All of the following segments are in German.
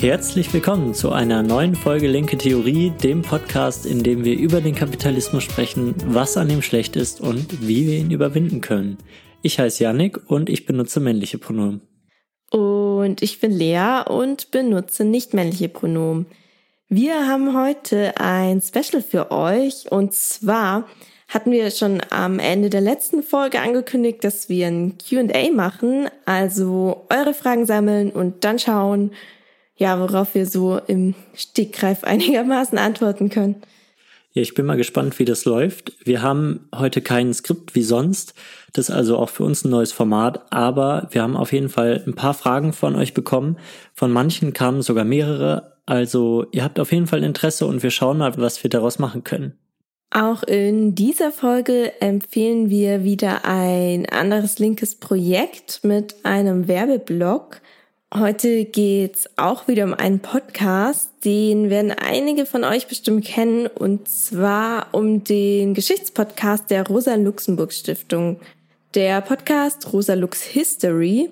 Herzlich willkommen zu einer neuen Folge Linke Theorie, dem Podcast, in dem wir über den Kapitalismus sprechen, was an ihm schlecht ist und wie wir ihn überwinden können. Ich heiße Yannick und ich benutze männliche Pronomen. Und ich bin Lea und benutze nicht männliche Pronomen. Wir haben heute ein Special für euch und zwar hatten wir schon am Ende der letzten Folge angekündigt, dass wir ein QA machen, also eure Fragen sammeln und dann schauen, ja, worauf wir so im Stegreif einigermaßen antworten können. Ja, ich bin mal gespannt, wie das läuft. Wir haben heute kein Skript wie sonst. Das ist also auch für uns ein neues Format. Aber wir haben auf jeden Fall ein paar Fragen von euch bekommen. Von manchen kamen sogar mehrere. Also ihr habt auf jeden Fall Interesse und wir schauen mal, was wir daraus machen können. Auch in dieser Folge empfehlen wir wieder ein anderes linkes Projekt mit einem Werbeblock. Heute geht's auch wieder um einen Podcast, den werden einige von euch bestimmt kennen, und zwar um den Geschichtspodcast der Rosa-Luxemburg-Stiftung. Der Podcast Rosa Lux History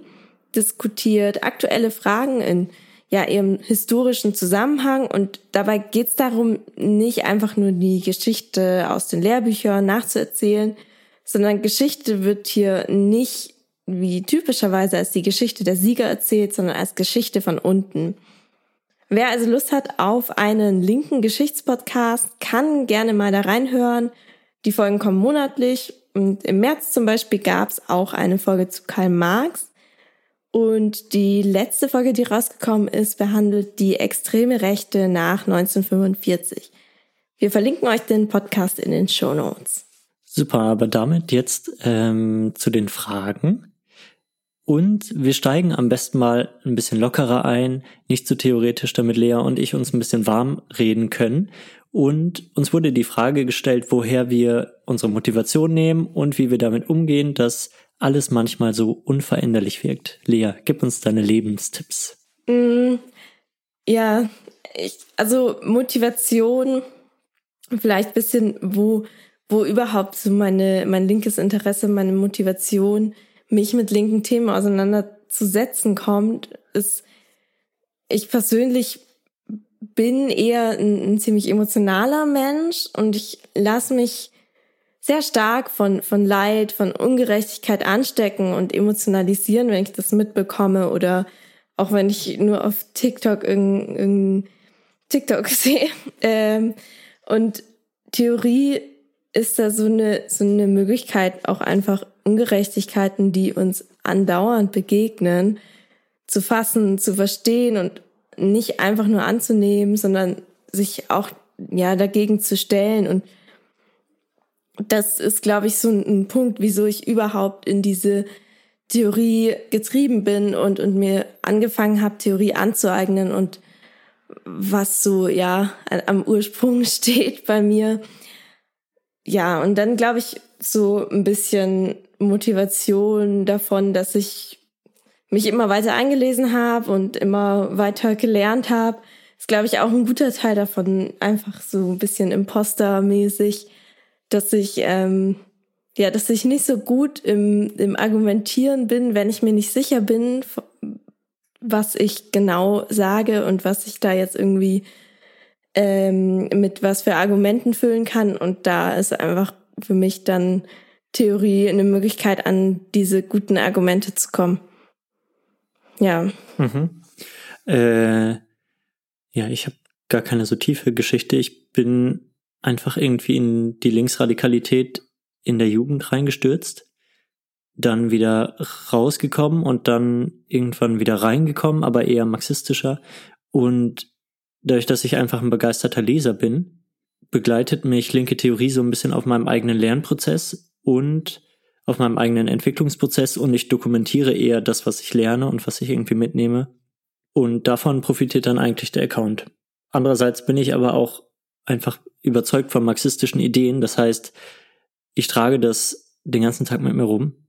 diskutiert aktuelle Fragen in ja, ihrem historischen Zusammenhang und dabei geht's darum, nicht einfach nur die Geschichte aus den Lehrbüchern nachzuerzählen, sondern Geschichte wird hier nicht wie typischerweise als die Geschichte der Sieger erzählt, sondern als Geschichte von unten. Wer also Lust hat auf einen linken Geschichtspodcast, kann gerne mal da reinhören. Die Folgen kommen monatlich und im März zum Beispiel gab es auch eine Folge zu Karl Marx. Und die letzte Folge, die rausgekommen ist, behandelt die extreme Rechte nach 1945. Wir verlinken euch den Podcast in den Show Notes. Super, aber damit jetzt ähm, zu den Fragen. Und wir steigen am besten mal ein bisschen lockerer ein, nicht zu so theoretisch, damit Lea und ich uns ein bisschen warm reden können. Und uns wurde die Frage gestellt, woher wir unsere Motivation nehmen und wie wir damit umgehen, dass alles manchmal so unveränderlich wirkt. Lea, gib uns deine Lebenstipps. Mm, ja, ich, also Motivation, vielleicht bisschen, wo, wo überhaupt so meine, mein linkes Interesse, meine Motivation mich mit linken Themen auseinanderzusetzen kommt, ist, ich persönlich bin eher ein, ein ziemlich emotionaler Mensch und ich lasse mich sehr stark von, von Leid, von Ungerechtigkeit anstecken und emotionalisieren, wenn ich das mitbekomme oder auch wenn ich nur auf TikTok irgendein, irgendein TikTok sehe. Ähm, und Theorie ist da so eine, so eine Möglichkeit, auch einfach Ungerechtigkeiten, die uns andauernd begegnen, zu fassen, zu verstehen und nicht einfach nur anzunehmen, sondern sich auch ja dagegen zu stellen und das ist, glaube ich, so ein Punkt, wieso ich überhaupt in diese Theorie getrieben bin und, und mir angefangen habe, Theorie anzueignen und was so, ja, am Ursprung steht bei mir. Ja, und dann glaube ich so ein bisschen Motivation davon, dass ich mich immer weiter eingelesen habe und immer weiter gelernt habe. Ist, glaube ich, auch ein guter Teil davon, einfach so ein bisschen impostermäßig, dass ich ähm, ja, dass ich nicht so gut im, im Argumentieren bin, wenn ich mir nicht sicher bin, was ich genau sage und was ich da jetzt irgendwie ähm, mit was für Argumenten füllen kann. Und da ist einfach für mich dann Theorie eine Möglichkeit, an diese guten Argumente zu kommen. Ja. Mhm. Äh, ja, ich habe gar keine so tiefe Geschichte. Ich bin einfach irgendwie in die Linksradikalität in der Jugend reingestürzt, dann wieder rausgekommen und dann irgendwann wieder reingekommen, aber eher marxistischer. Und dadurch, dass ich einfach ein begeisterter Leser bin, begleitet mich linke Theorie so ein bisschen auf meinem eigenen Lernprozess und auf meinem eigenen Entwicklungsprozess und ich dokumentiere eher das, was ich lerne und was ich irgendwie mitnehme. Und davon profitiert dann eigentlich der Account. Andererseits bin ich aber auch einfach überzeugt von marxistischen Ideen. Das heißt, ich trage das den ganzen Tag mit mir rum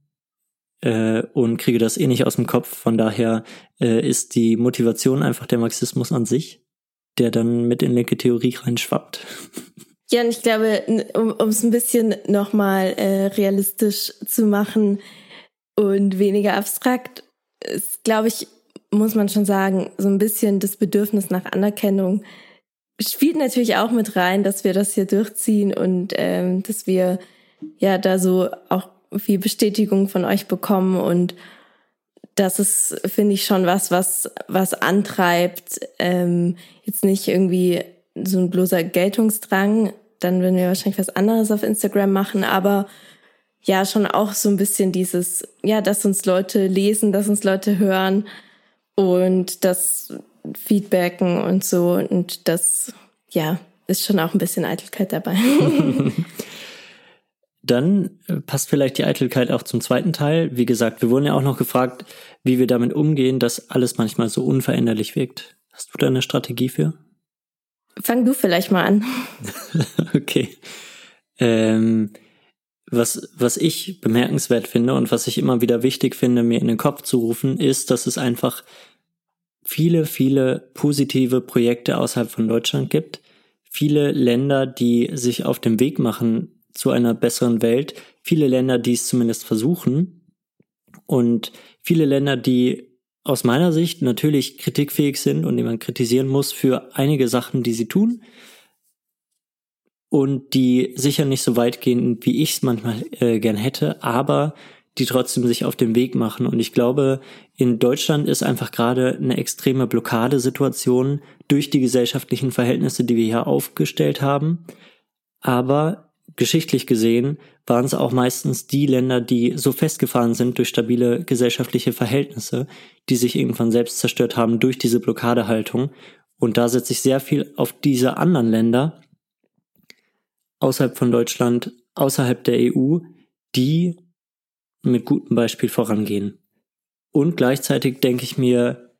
äh, und kriege das eh nicht aus dem Kopf. Von daher äh, ist die Motivation einfach der Marxismus an sich, der dann mit in linke Theorie reinschwappt. Ja, und ich glaube, um es ein bisschen nochmal äh, realistisch zu machen und weniger abstrakt, ist, glaube ich, muss man schon sagen, so ein bisschen das Bedürfnis nach Anerkennung spielt natürlich auch mit rein, dass wir das hier durchziehen und ähm, dass wir ja da so auch viel Bestätigung von euch bekommen und das ist, finde ich, schon was, was, was antreibt. Ähm, jetzt nicht irgendwie so ein bloßer Geltungsdrang, dann würden wir wahrscheinlich was anderes auf Instagram machen, aber ja, schon auch so ein bisschen dieses, ja, dass uns Leute lesen, dass uns Leute hören und das Feedbacken und so. Und das, ja, ist schon auch ein bisschen Eitelkeit dabei. Dann äh, passt vielleicht die Eitelkeit auch zum zweiten Teil. Wie gesagt, wir wurden ja auch noch gefragt, wie wir damit umgehen, dass alles manchmal so unveränderlich wirkt. Hast du da eine Strategie für? Fang du vielleicht mal an. okay. Ähm, was, was ich bemerkenswert finde und was ich immer wieder wichtig finde, mir in den Kopf zu rufen, ist, dass es einfach viele, viele positive Projekte außerhalb von Deutschland gibt. Viele Länder, die sich auf dem Weg machen zu einer besseren Welt. Viele Länder, die es zumindest versuchen. Und viele Länder, die aus meiner Sicht natürlich kritikfähig sind und die man kritisieren muss für einige Sachen, die sie tun und die sicher nicht so weit gehen, wie ich es manchmal äh, gern hätte, aber die trotzdem sich auf den Weg machen. Und ich glaube, in Deutschland ist einfach gerade eine extreme Blockadesituation durch die gesellschaftlichen Verhältnisse, die wir hier aufgestellt haben. Aber geschichtlich gesehen waren es auch meistens die Länder, die so festgefahren sind durch stabile gesellschaftliche Verhältnisse, die sich irgendwann selbst zerstört haben durch diese Blockadehaltung. Und da setze ich sehr viel auf diese anderen Länder außerhalb von Deutschland, außerhalb der EU, die mit gutem Beispiel vorangehen. Und gleichzeitig denke ich mir,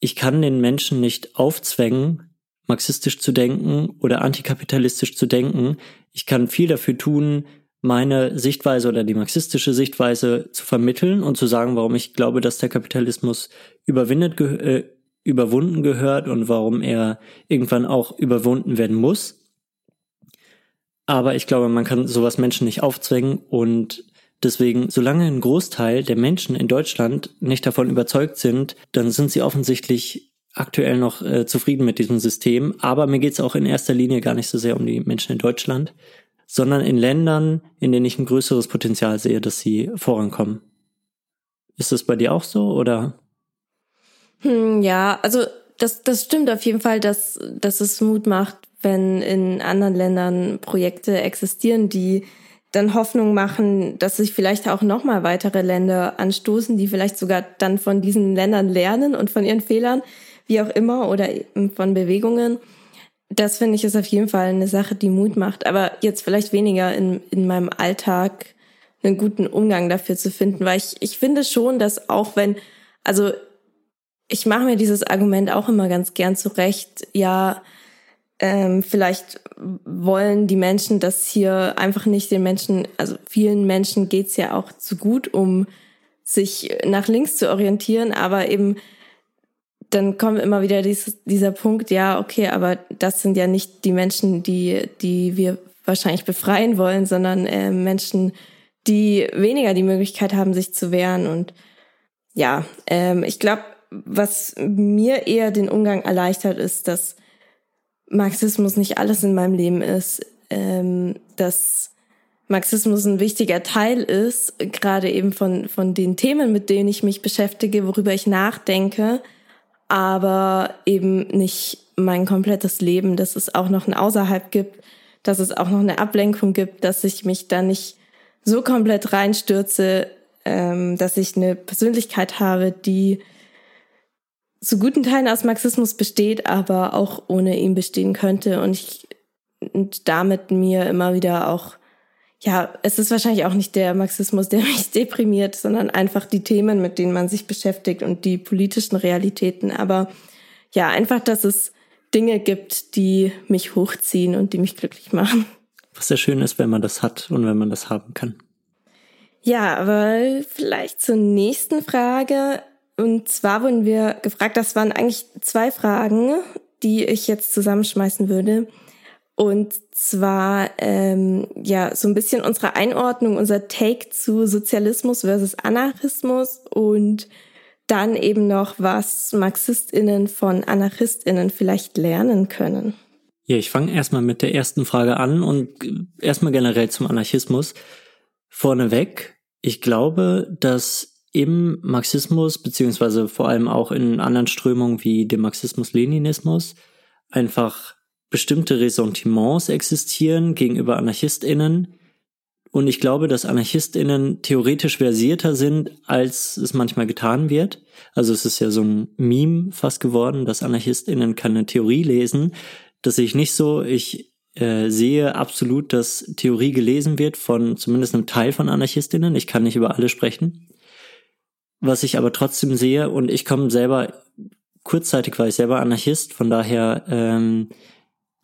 ich kann den Menschen nicht aufzwängen, marxistisch zu denken oder antikapitalistisch zu denken. Ich kann viel dafür tun, meine Sichtweise oder die marxistische Sichtweise zu vermitteln und zu sagen, warum ich glaube, dass der Kapitalismus überwindet, äh, überwunden gehört und warum er irgendwann auch überwunden werden muss. Aber ich glaube, man kann sowas Menschen nicht aufzwängen und deswegen, solange ein Großteil der Menschen in Deutschland nicht davon überzeugt sind, dann sind sie offensichtlich aktuell noch äh, zufrieden mit diesem System, aber mir geht es auch in erster Linie gar nicht so sehr um die Menschen in Deutschland, sondern in Ländern, in denen ich ein größeres Potenzial sehe, dass sie vorankommen. Ist das bei dir auch so oder? Hm, ja, also das, das stimmt auf jeden Fall, dass, dass es Mut macht, wenn in anderen Ländern Projekte existieren, die dann Hoffnung machen, dass sich vielleicht auch nochmal weitere Länder anstoßen, die vielleicht sogar dann von diesen Ländern lernen und von ihren Fehlern wie auch immer, oder von Bewegungen. Das finde ich ist auf jeden Fall eine Sache, die Mut macht. Aber jetzt vielleicht weniger in, in meinem Alltag einen guten Umgang dafür zu finden, weil ich, ich finde schon, dass auch wenn, also ich mache mir dieses Argument auch immer ganz gern zurecht, ja, ähm, vielleicht wollen die Menschen das hier einfach nicht den Menschen, also vielen Menschen geht's ja auch zu gut, um sich nach links zu orientieren, aber eben dann kommt immer wieder dieses, dieser Punkt, ja, okay, aber das sind ja nicht die Menschen, die, die wir wahrscheinlich befreien wollen, sondern äh, Menschen, die weniger die Möglichkeit haben, sich zu wehren. Und ja, ähm, ich glaube, was mir eher den Umgang erleichtert, ist, dass Marxismus nicht alles in meinem Leben ist, ähm, dass Marxismus ein wichtiger Teil ist, gerade eben von, von den Themen, mit denen ich mich beschäftige, worüber ich nachdenke, aber eben nicht mein komplettes Leben, dass es auch noch ein Außerhalb gibt, dass es auch noch eine Ablenkung gibt, dass ich mich da nicht so komplett reinstürze, ähm, dass ich eine Persönlichkeit habe, die zu guten Teilen aus Marxismus besteht, aber auch ohne ihn bestehen könnte. Und ich und damit mir immer wieder auch ja, es ist wahrscheinlich auch nicht der Marxismus, der mich deprimiert, sondern einfach die Themen, mit denen man sich beschäftigt und die politischen Realitäten. Aber ja, einfach, dass es Dinge gibt, die mich hochziehen und die mich glücklich machen. Was sehr schön ist, wenn man das hat und wenn man das haben kann. Ja, aber vielleicht zur nächsten Frage. Und zwar wurden wir gefragt, das waren eigentlich zwei Fragen, die ich jetzt zusammenschmeißen würde. Und zwar ähm, ja so ein bisschen unsere Einordnung, unser Take zu Sozialismus versus Anarchismus und dann eben noch, was MarxistInnen von AnarchistInnen vielleicht lernen können. Ja, ich fange erstmal mit der ersten Frage an und erstmal generell zum Anarchismus. Vorneweg, ich glaube, dass im Marxismus, beziehungsweise vor allem auch in anderen Strömungen wie dem Marxismus-Leninismus, einfach bestimmte Ressentiments existieren gegenüber AnarchistInnen. Und ich glaube, dass AnarchistInnen theoretisch versierter sind, als es manchmal getan wird. Also es ist ja so ein Meme fast geworden, dass AnarchistInnen keine Theorie lesen. Das sehe ich nicht so. Ich äh, sehe absolut, dass Theorie gelesen wird von zumindest einem Teil von AnarchistInnen. Ich kann nicht über alle sprechen. Was ich aber trotzdem sehe, und ich komme selber, kurzzeitig war ich selber Anarchist, von daher ähm,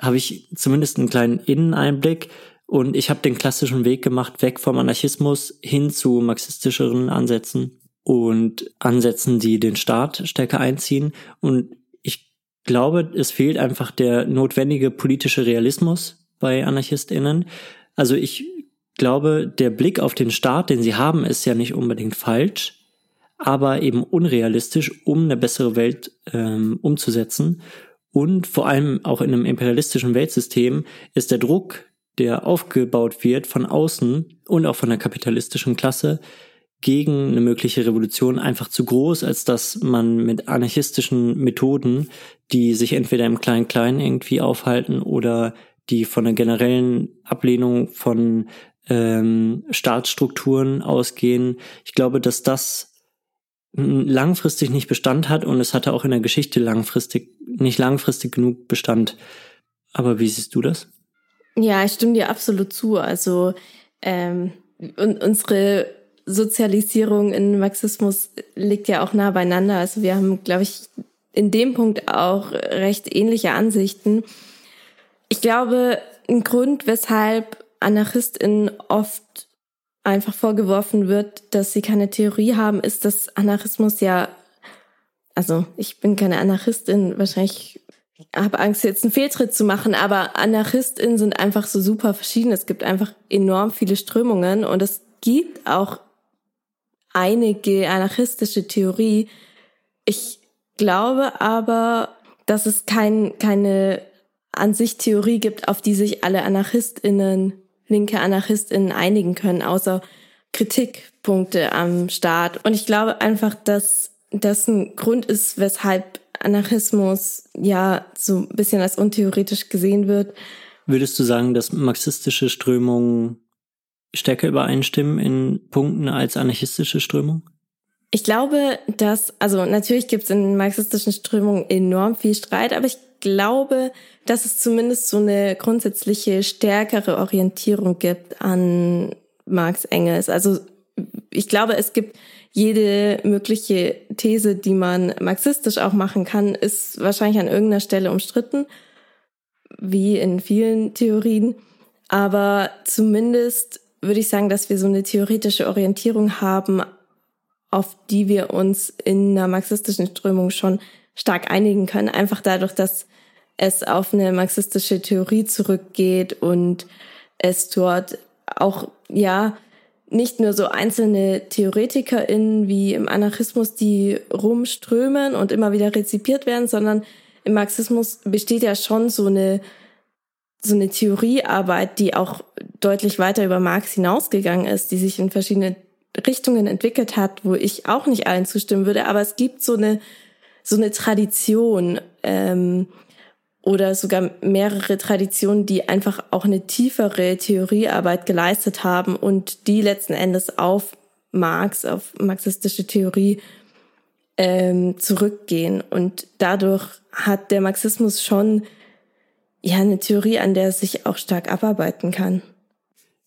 habe ich zumindest einen kleinen Inneneinblick und ich habe den klassischen Weg gemacht, weg vom Anarchismus hin zu marxistischeren Ansätzen und Ansätzen, die den Staat stärker einziehen. Und ich glaube, es fehlt einfach der notwendige politische Realismus bei AnarchistInnen. Also ich glaube, der Blick auf den Staat, den sie haben, ist ja nicht unbedingt falsch aber eben unrealistisch, um eine bessere Welt ähm, umzusetzen. Und vor allem auch in einem imperialistischen Weltsystem ist der Druck, der aufgebaut wird von außen und auch von der kapitalistischen Klasse gegen eine mögliche Revolution einfach zu groß, als dass man mit anarchistischen Methoden, die sich entweder im Klein-Klein irgendwie aufhalten oder die von einer generellen Ablehnung von ähm, Staatsstrukturen ausgehen. Ich glaube, dass das langfristig nicht Bestand hat und es hatte auch in der Geschichte langfristig, nicht langfristig genug Bestand. Aber wie siehst du das? Ja, ich stimme dir absolut zu. Also ähm, und unsere Sozialisierung in Marxismus liegt ja auch nah beieinander. Also wir haben, glaube ich, in dem Punkt auch recht ähnliche Ansichten. Ich glaube, ein Grund, weshalb AnarchistInnen oft einfach vorgeworfen wird, dass sie keine Theorie haben, ist, dass Anarchismus ja, also ich bin keine Anarchistin, wahrscheinlich habe Angst, jetzt einen Fehltritt zu machen, aber AnarchistInnen sind einfach so super verschieden. Es gibt einfach enorm viele Strömungen und es gibt auch einige anarchistische Theorie. Ich glaube aber, dass es kein, keine an sich Theorie gibt, auf die sich alle AnarchistInnen linke AnarchistInnen einigen können, außer Kritikpunkte am Staat. Und ich glaube einfach, dass das ein Grund ist, weshalb Anarchismus ja so ein bisschen als untheoretisch gesehen wird. Würdest du sagen, dass marxistische Strömungen stärker übereinstimmen in Punkten als anarchistische Strömungen? Ich glaube, dass, also natürlich gibt es in marxistischen Strömungen enorm viel Streit, aber ich glaube, dass es zumindest so eine grundsätzliche stärkere Orientierung gibt an Marx Engels. Also ich glaube, es gibt jede mögliche These, die man marxistisch auch machen kann, ist wahrscheinlich an irgendeiner Stelle umstritten, wie in vielen Theorien. Aber zumindest würde ich sagen, dass wir so eine theoretische Orientierung haben, auf die wir uns in einer marxistischen Strömung schon stark einigen können. Einfach dadurch, dass es auf eine marxistische Theorie zurückgeht und es dort auch, ja, nicht nur so einzelne TheoretikerInnen wie im Anarchismus, die rumströmen und immer wieder rezipiert werden, sondern im Marxismus besteht ja schon so eine, so eine Theoriearbeit, die auch deutlich weiter über Marx hinausgegangen ist, die sich in verschiedene Richtungen entwickelt hat, wo ich auch nicht allen zustimmen würde, aber es gibt so eine, so eine Tradition, ähm, oder sogar mehrere Traditionen, die einfach auch eine tiefere Theoriearbeit geleistet haben und die letzten Endes auf Marx, auf marxistische Theorie ähm, zurückgehen. Und dadurch hat der Marxismus schon ja eine Theorie, an der er sich auch stark abarbeiten kann.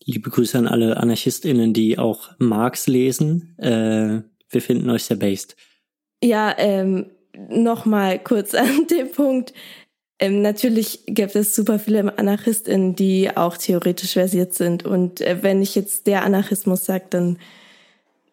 Liebe Grüße an alle AnarchistInnen, die auch Marx lesen. Äh, wir finden euch sehr based. Ja, ähm, nochmal kurz an dem Punkt. Ähm, natürlich gibt es super viele AnarchistInnen, die auch theoretisch versiert sind. Und äh, wenn ich jetzt der Anarchismus sage, dann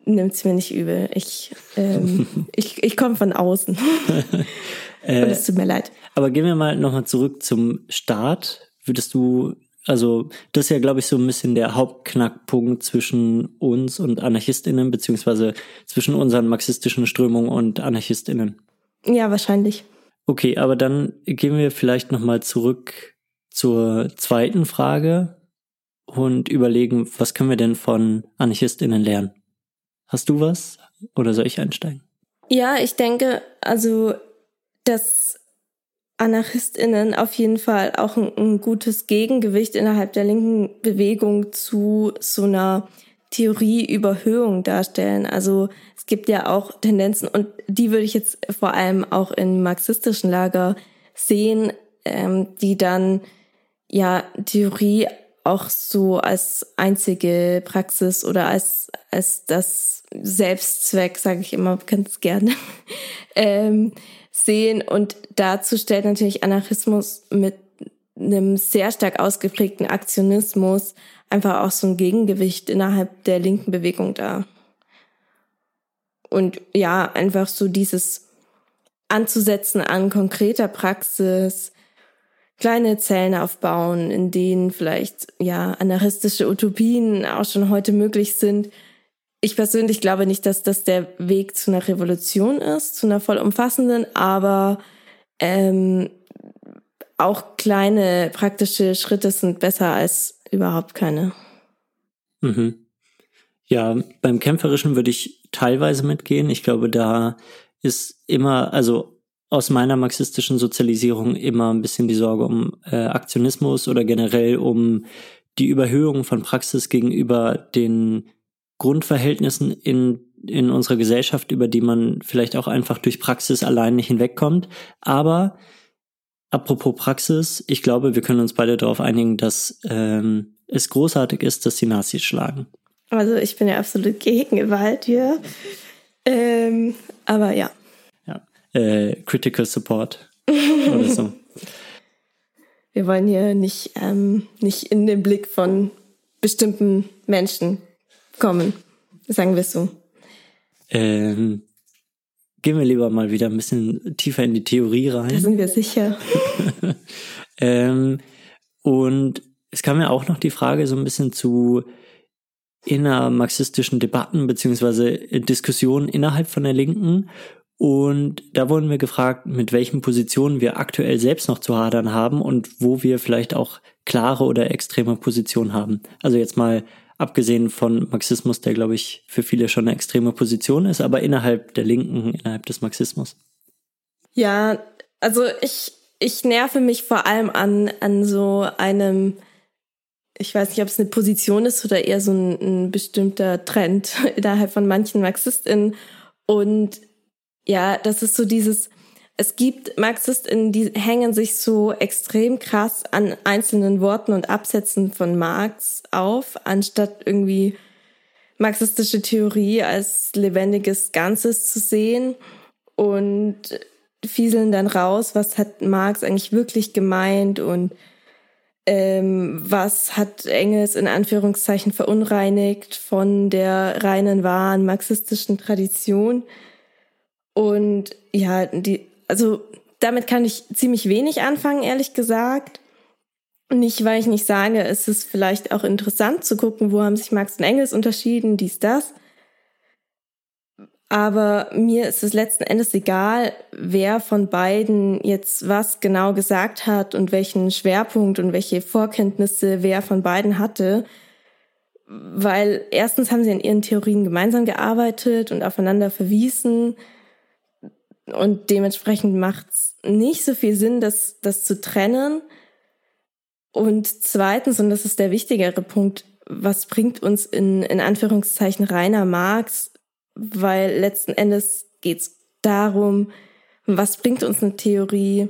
nimmt es mir nicht übel. Ich, ähm, ich, ich komme von außen. Und es tut mir leid. Aber gehen wir mal nochmal zurück zum Staat. Würdest du also das ist ja, glaube ich, so ein bisschen der Hauptknackpunkt zwischen uns und AnarchistInnen, beziehungsweise zwischen unseren marxistischen Strömungen und AnarchistInnen. Ja, wahrscheinlich. Okay, aber dann gehen wir vielleicht nochmal zurück zur zweiten Frage und überlegen, was können wir denn von AnarchistInnen lernen? Hast du was oder soll ich einsteigen? Ja, ich denke, also, dass AnarchistInnen auf jeden Fall auch ein, ein, gutes Gegengewicht innerhalb der linken Bewegung zu so einer Theorieüberhöhung darstellen. Also es gibt ja auch Tendenzen und die würde ich jetzt vor allem auch im marxistischen Lager sehen, ähm, die dann ja Theorie auch so als einzige Praxis oder als als das Selbstzweck, sage ich immer ganz gerne, ähm, sehen. Und dazu stellt natürlich Anarchismus mit einem sehr stark ausgeprägten Aktionismus einfach auch so ein Gegengewicht innerhalb der linken Bewegung dar. Und ja, einfach so dieses anzusetzen an konkreter Praxis, kleine Zellen aufbauen, in denen vielleicht ja anarchistische Utopien auch schon heute möglich sind. Ich persönlich glaube nicht, dass das der Weg zu einer Revolution ist, zu einer vollumfassenden, aber ähm, auch kleine praktische Schritte sind besser als überhaupt keine. Mhm. Ja, beim Kämpferischen würde ich teilweise mitgehen. Ich glaube, da ist immer, also aus meiner marxistischen Sozialisierung immer ein bisschen die Sorge um äh, Aktionismus oder generell um die Überhöhung von Praxis gegenüber den Grundverhältnissen in, in unserer Gesellschaft, über die man vielleicht auch einfach durch Praxis allein nicht hinwegkommt. Aber apropos Praxis, ich glaube, wir können uns beide darauf einigen, dass ähm, es großartig ist, dass die Nazis schlagen. Also ich bin ja absolut gegen Gewalt hier. Ähm, aber ja äh, Critical Support oder so. Wir wollen hier nicht, ähm, nicht in den Blick von bestimmten Menschen kommen, sagen wir es so. Ähm, gehen wir lieber mal wieder ein bisschen tiefer in die Theorie rein. Da sind wir sicher. ähm, und es kam ja auch noch die Frage so ein bisschen zu innermarxistischen Debatten beziehungsweise Diskussionen innerhalb von der Linken. Und da wurden wir gefragt, mit welchen Positionen wir aktuell selbst noch zu hadern haben und wo wir vielleicht auch klare oder extreme Positionen haben. Also jetzt mal abgesehen von Marxismus, der glaube ich für viele schon eine extreme Position ist, aber innerhalb der Linken, innerhalb des Marxismus. Ja, also ich, ich nerve mich vor allem an, an so einem, ich weiß nicht, ob es eine Position ist oder eher so ein, ein bestimmter Trend innerhalb von manchen MarxistInnen. Und ja, das ist so dieses, es gibt MarxistInnen, die hängen sich so extrem krass an einzelnen Worten und Absätzen von Marx auf, anstatt irgendwie marxistische Theorie als lebendiges Ganzes zu sehen und fieseln dann raus, was hat Marx eigentlich wirklich gemeint und ähm, was hat Engels in Anführungszeichen verunreinigt von der reinen wahren marxistischen Tradition. Und ja, die, also damit kann ich ziemlich wenig anfangen, ehrlich gesagt. Nicht, weil ich nicht sage, es ist vielleicht auch interessant zu gucken, wo haben sich Marx und Engels unterschieden, dies, das. Aber mir ist es letzten Endes egal, wer von beiden jetzt was genau gesagt hat und welchen Schwerpunkt und welche Vorkenntnisse wer von beiden hatte. Weil erstens haben sie an ihren Theorien gemeinsam gearbeitet und aufeinander verwiesen. Und dementsprechend macht es nicht so viel Sinn, das, das zu trennen. Und zweitens, und das ist der wichtigere Punkt, was bringt uns in, in Anführungszeichen reiner Marx? Weil letzten Endes geht es darum, was bringt uns eine Theorie?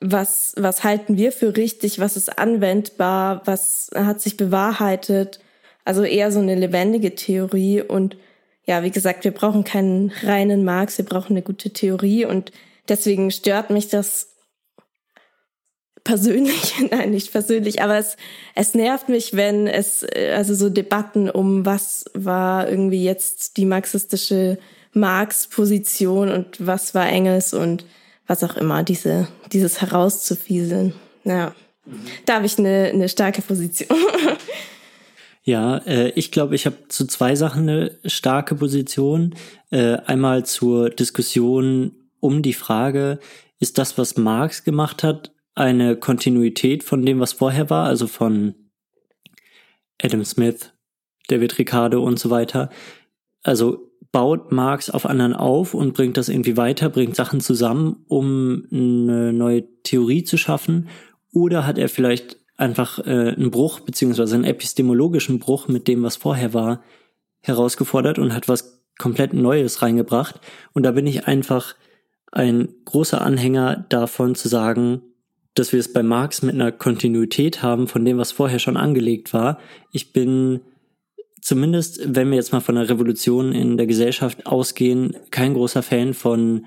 Was, was halten wir für richtig? Was ist anwendbar? Was hat sich bewahrheitet? Also eher so eine lebendige Theorie und ja, wie gesagt, wir brauchen keinen reinen Marx, wir brauchen eine gute Theorie und deswegen stört mich das persönlich, nein, nicht persönlich, aber es, es nervt mich, wenn es, also so Debatten um was war irgendwie jetzt die marxistische Marx-Position und was war Engels und was auch immer, diese, dieses herauszufieseln. Ja. Da habe ich eine, eine starke Position. Ja, äh, ich glaube, ich habe zu zwei Sachen eine starke Position. Äh, einmal zur Diskussion um die Frage, ist das, was Marx gemacht hat, eine Kontinuität von dem, was vorher war, also von Adam Smith, David Ricardo und so weiter. Also baut Marx auf anderen auf und bringt das irgendwie weiter, bringt Sachen zusammen, um eine neue Theorie zu schaffen? Oder hat er vielleicht einfach äh, einen Bruch beziehungsweise einen epistemologischen Bruch mit dem, was vorher war, herausgefordert und hat was komplett Neues reingebracht. Und da bin ich einfach ein großer Anhänger davon zu sagen, dass wir es bei Marx mit einer Kontinuität haben von dem, was vorher schon angelegt war. Ich bin zumindest, wenn wir jetzt mal von einer Revolution in der Gesellschaft ausgehen, kein großer Fan von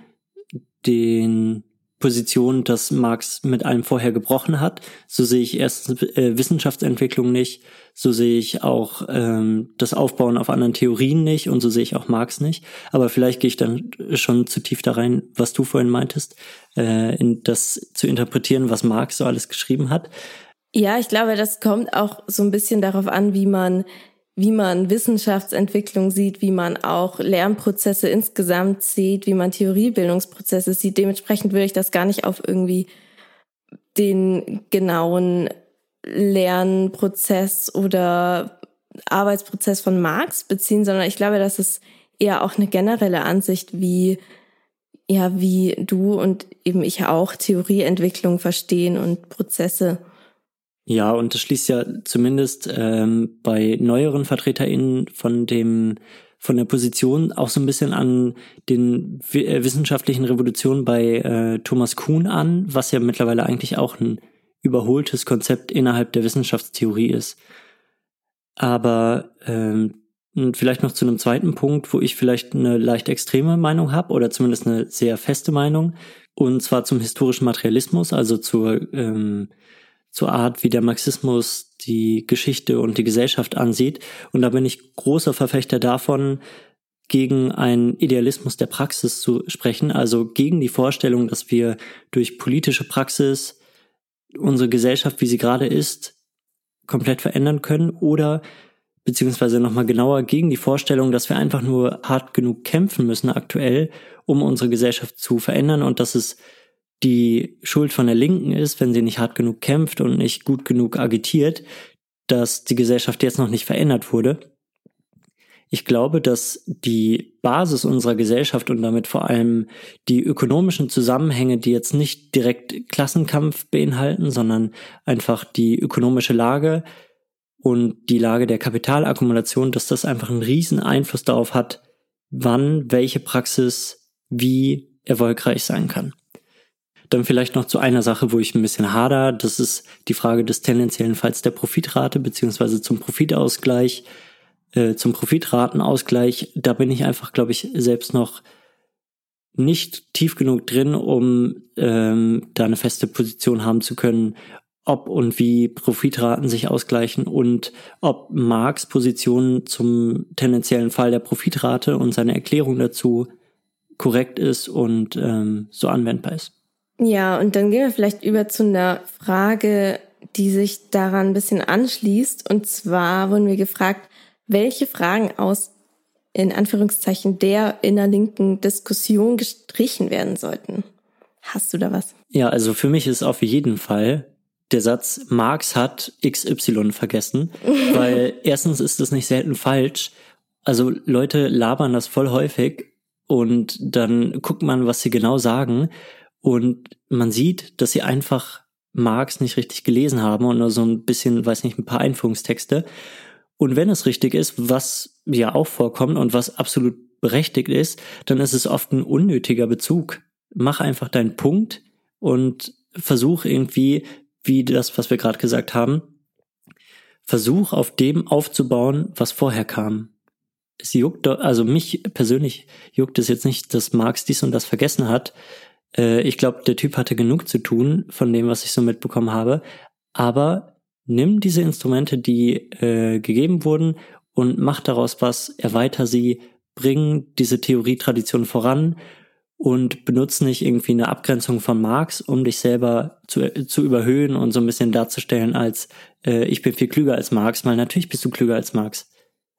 den Position, dass Marx mit allem vorher gebrochen hat. So sehe ich erstens äh, Wissenschaftsentwicklung nicht, so sehe ich auch ähm, das Aufbauen auf anderen Theorien nicht und so sehe ich auch Marx nicht. Aber vielleicht gehe ich dann schon zu tief da rein, was du vorhin meintest, äh, in das zu interpretieren, was Marx so alles geschrieben hat. Ja, ich glaube, das kommt auch so ein bisschen darauf an, wie man wie man Wissenschaftsentwicklung sieht, wie man auch Lernprozesse insgesamt sieht, wie man Theoriebildungsprozesse sieht. Dementsprechend würde ich das gar nicht auf irgendwie den genauen Lernprozess oder Arbeitsprozess von Marx beziehen, sondern ich glaube, das ist eher auch eine generelle Ansicht, wie ja, wie du und eben ich auch Theorieentwicklung verstehen und Prozesse. Ja, und das schließt ja zumindest ähm, bei neueren VertreterInnen von dem von der Position auch so ein bisschen an den äh, wissenschaftlichen Revolutionen bei äh, Thomas Kuhn an, was ja mittlerweile eigentlich auch ein überholtes Konzept innerhalb der Wissenschaftstheorie ist. Aber ähm, vielleicht noch zu einem zweiten Punkt, wo ich vielleicht eine leicht extreme Meinung habe oder zumindest eine sehr feste Meinung, und zwar zum historischen Materialismus, also zur ähm, zur Art, wie der Marxismus die Geschichte und die Gesellschaft ansieht. Und da bin ich großer Verfechter davon, gegen einen Idealismus der Praxis zu sprechen, also gegen die Vorstellung, dass wir durch politische Praxis unsere Gesellschaft, wie sie gerade ist, komplett verändern können oder beziehungsweise nochmal genauer gegen die Vorstellung, dass wir einfach nur hart genug kämpfen müssen aktuell, um unsere Gesellschaft zu verändern und dass es die Schuld von der Linken ist, wenn sie nicht hart genug kämpft und nicht gut genug agitiert, dass die Gesellschaft jetzt noch nicht verändert wurde. Ich glaube, dass die Basis unserer Gesellschaft und damit vor allem die ökonomischen Zusammenhänge, die jetzt nicht direkt Klassenkampf beinhalten, sondern einfach die ökonomische Lage und die Lage der Kapitalakkumulation, dass das einfach einen riesen Einfluss darauf hat, wann welche Praxis wie erfolgreich sein kann. Dann vielleicht noch zu einer Sache, wo ich ein bisschen hader. Das ist die Frage des tendenziellen Falls der Profitrate beziehungsweise zum Profitausgleich, äh, zum Profitratenausgleich. Da bin ich einfach, glaube ich, selbst noch nicht tief genug drin, um ähm, da eine feste Position haben zu können, ob und wie Profitraten sich ausgleichen und ob Marx Position zum tendenziellen Fall der Profitrate und seine Erklärung dazu korrekt ist und ähm, so anwendbar ist. Ja, und dann gehen wir vielleicht über zu einer Frage, die sich daran ein bisschen anschließt. Und zwar wurden wir gefragt, welche Fragen aus in Anführungszeichen der innerlinken Diskussion gestrichen werden sollten. Hast du da was? Ja, also für mich ist auf jeden Fall der Satz, Marx hat XY vergessen, weil erstens ist das nicht selten falsch. Also Leute labern das voll häufig und dann guckt man, was sie genau sagen und man sieht, dass sie einfach Marx nicht richtig gelesen haben und nur so ein bisschen, weiß nicht, ein paar Einführungstexte. Und wenn es richtig ist, was ja auch vorkommt und was absolut berechtigt ist, dann ist es oft ein unnötiger Bezug. Mach einfach deinen Punkt und versuch irgendwie, wie das, was wir gerade gesagt haben, versuch auf dem aufzubauen, was vorher kam. Es juckt, also mich persönlich juckt es jetzt nicht, dass Marx dies und das vergessen hat, äh, ich glaube, der Typ hatte genug zu tun von dem, was ich so mitbekommen habe. Aber nimm diese Instrumente, die äh, gegeben wurden und mach daraus was, erweiter sie, bring diese Theorietradition voran und benutzt nicht irgendwie eine Abgrenzung von Marx, um dich selber zu, zu überhöhen und so ein bisschen darzustellen als äh, ich bin viel klüger als Marx, weil natürlich bist du klüger als Marx.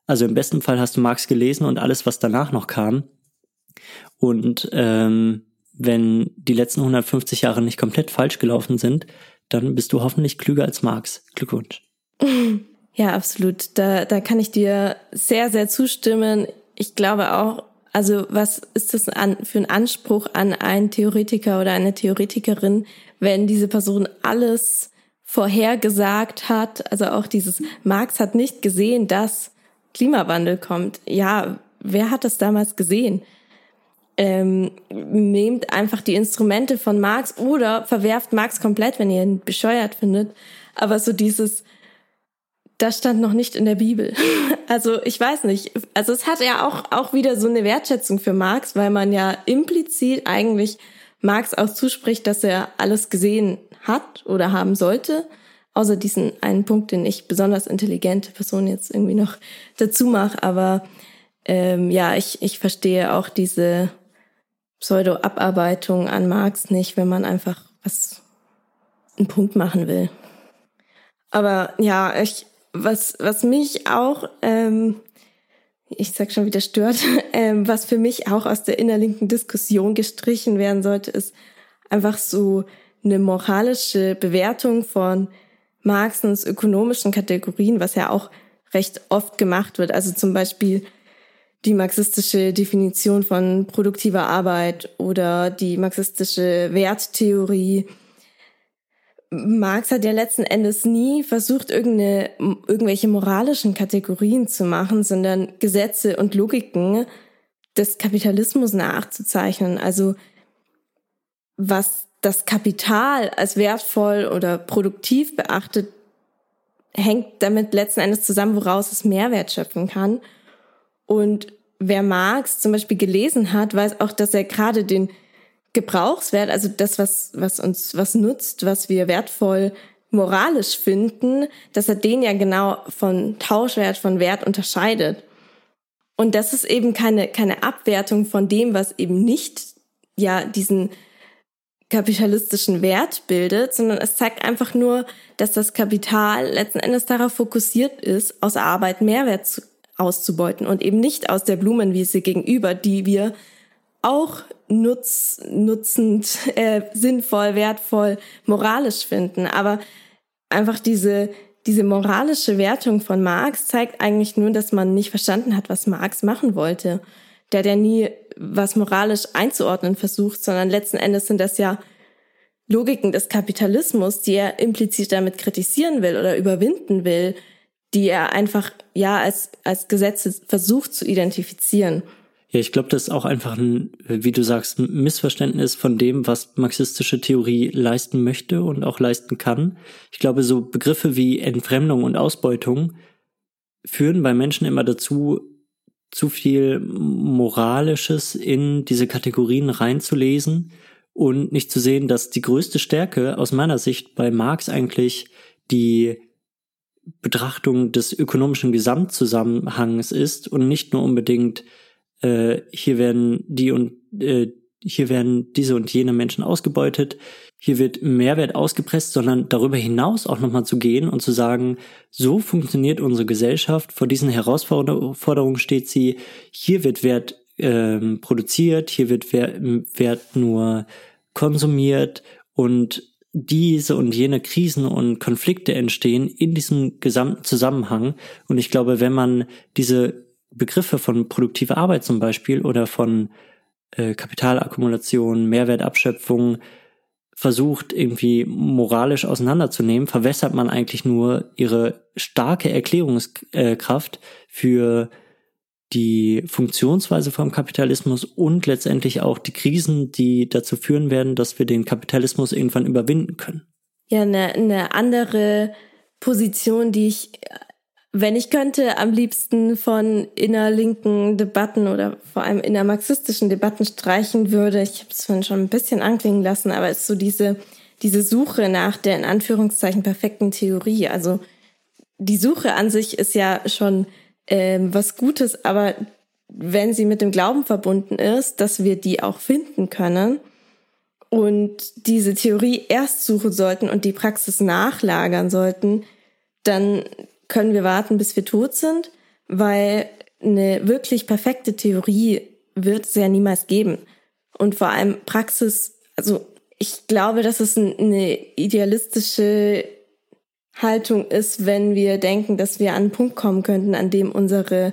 Also im besten Fall hast du Marx gelesen und alles, was danach noch kam. Und ähm, wenn die letzten 150 Jahre nicht komplett falsch gelaufen sind, dann bist du hoffentlich klüger als Marx. Glückwunsch. Ja, absolut. Da, da kann ich dir sehr, sehr zustimmen. Ich glaube auch, also was ist das an, für ein Anspruch an einen Theoretiker oder eine Theoretikerin, wenn diese Person alles vorhergesagt hat? Also auch dieses Marx hat nicht gesehen, dass Klimawandel kommt. Ja, wer hat das damals gesehen? Ähm, nehmt einfach die Instrumente von Marx oder verwerft Marx komplett, wenn ihr ihn bescheuert findet. Aber so dieses, das stand noch nicht in der Bibel. Also ich weiß nicht. Also es hat ja auch, auch wieder so eine Wertschätzung für Marx, weil man ja implizit eigentlich Marx auch zuspricht, dass er alles gesehen hat oder haben sollte. Außer diesen einen Punkt, den ich besonders intelligente Person jetzt irgendwie noch dazu mache. Aber ähm, ja, ich, ich verstehe auch diese Pseudo-Abarbeitung an Marx nicht, wenn man einfach was, einen Punkt machen will. Aber ja, ich, was, was mich auch, ähm, ich sag schon wieder stört, ähm, was für mich auch aus der innerlinken Diskussion gestrichen werden sollte, ist einfach so eine moralische Bewertung von Marxens ökonomischen Kategorien, was ja auch recht oft gemacht wird. Also zum Beispiel die marxistische Definition von produktiver Arbeit oder die marxistische Werttheorie. Marx hat ja letzten Endes nie versucht, irgendwelche moralischen Kategorien zu machen, sondern Gesetze und Logiken des Kapitalismus nachzuzeichnen. Also was das Kapital als wertvoll oder produktiv beachtet, hängt damit letzten Endes zusammen, woraus es Mehrwert schöpfen kann. Und wer Marx zum Beispiel gelesen hat, weiß auch, dass er gerade den Gebrauchswert, also das, was, was uns was nutzt, was wir wertvoll moralisch finden, dass er den ja genau von Tauschwert, von Wert unterscheidet. Und das ist eben keine, keine Abwertung von dem, was eben nicht ja diesen kapitalistischen Wert bildet, sondern es zeigt einfach nur, dass das Kapital letzten Endes darauf fokussiert ist, aus Arbeit Mehrwert zu auszubeuten und eben nicht aus der Blumenwiese gegenüber, die wir auch nutz, nutzend, äh, sinnvoll, wertvoll, moralisch finden. Aber einfach diese, diese moralische Wertung von Marx zeigt eigentlich nur, dass man nicht verstanden hat, was Marx machen wollte. Der ja nie was moralisch einzuordnen versucht, sondern letzten Endes sind das ja Logiken des Kapitalismus, die er implizit damit kritisieren will oder überwinden will, die er einfach ja als, als Gesetze versucht zu identifizieren. Ja, ich glaube, das ist auch einfach ein, wie du sagst, ein Missverständnis von dem, was marxistische Theorie leisten möchte und auch leisten kann. Ich glaube, so Begriffe wie Entfremdung und Ausbeutung führen bei Menschen immer dazu, zu viel Moralisches in diese Kategorien reinzulesen und nicht zu sehen, dass die größte Stärke aus meiner Sicht bei Marx eigentlich die Betrachtung des ökonomischen Gesamtzusammenhangs ist und nicht nur unbedingt äh, hier werden die und äh, hier werden diese und jene Menschen ausgebeutet, hier wird Mehrwert ausgepresst, sondern darüber hinaus auch nochmal zu gehen und zu sagen, so funktioniert unsere Gesellschaft, vor diesen Herausforderungen steht sie, hier wird Wert ähm, produziert, hier wird Wert, Wert nur konsumiert und diese und jene Krisen und Konflikte entstehen in diesem gesamten Zusammenhang. Und ich glaube, wenn man diese Begriffe von produktiver Arbeit zum Beispiel oder von äh, Kapitalakkumulation, Mehrwertabschöpfung versucht irgendwie moralisch auseinanderzunehmen, verwässert man eigentlich nur ihre starke Erklärungskraft für die Funktionsweise vom Kapitalismus und letztendlich auch die Krisen, die dazu führen werden, dass wir den Kapitalismus irgendwann überwinden können. Ja, eine, eine andere Position, die ich, wenn ich könnte, am liebsten von innerlinken Debatten oder vor allem innermarxistischen Debatten streichen würde. Ich habe es vorhin schon ein bisschen anklingen lassen, aber es ist so diese, diese Suche nach der in Anführungszeichen perfekten Theorie. Also die Suche an sich ist ja schon ähm, was Gutes, aber wenn sie mit dem Glauben verbunden ist, dass wir die auch finden können und diese Theorie erst suchen sollten und die Praxis nachlagern sollten, dann können wir warten, bis wir tot sind, weil eine wirklich perfekte Theorie wird es ja niemals geben. Und vor allem Praxis, also ich glaube, dass es eine idealistische Haltung ist, wenn wir denken, dass wir an einen Punkt kommen könnten, an dem unsere